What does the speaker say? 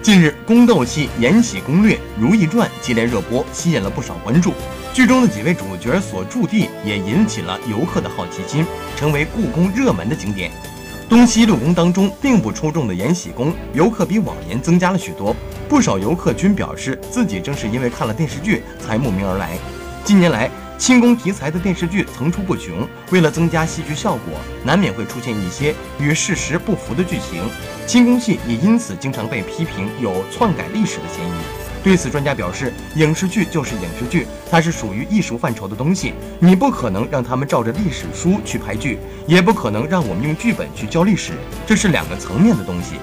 近日，宫斗戏《延禧攻略》《如懿传》接连热播，吸引了不少关注。剧中的几位主角所驻地也引起了游客的好奇心，成为故宫热门的景点。东西六宫当中并不出众的延禧宫，游客比往年增加了许多。不少游客均表示，自己正是因为看了电视剧才慕名而来。近年来，清宫题材的电视剧层出不穷，为了增加戏剧效果，难免会出现一些与事实不符的剧情。清宫戏也因此经常被批评有篡改历史的嫌疑。对此，专家表示，影视剧就是影视剧，它是属于艺术范畴的东西，你不可能让他们照着历史书去拍剧，也不可能让我们用剧本去教历史，这是两个层面的东西。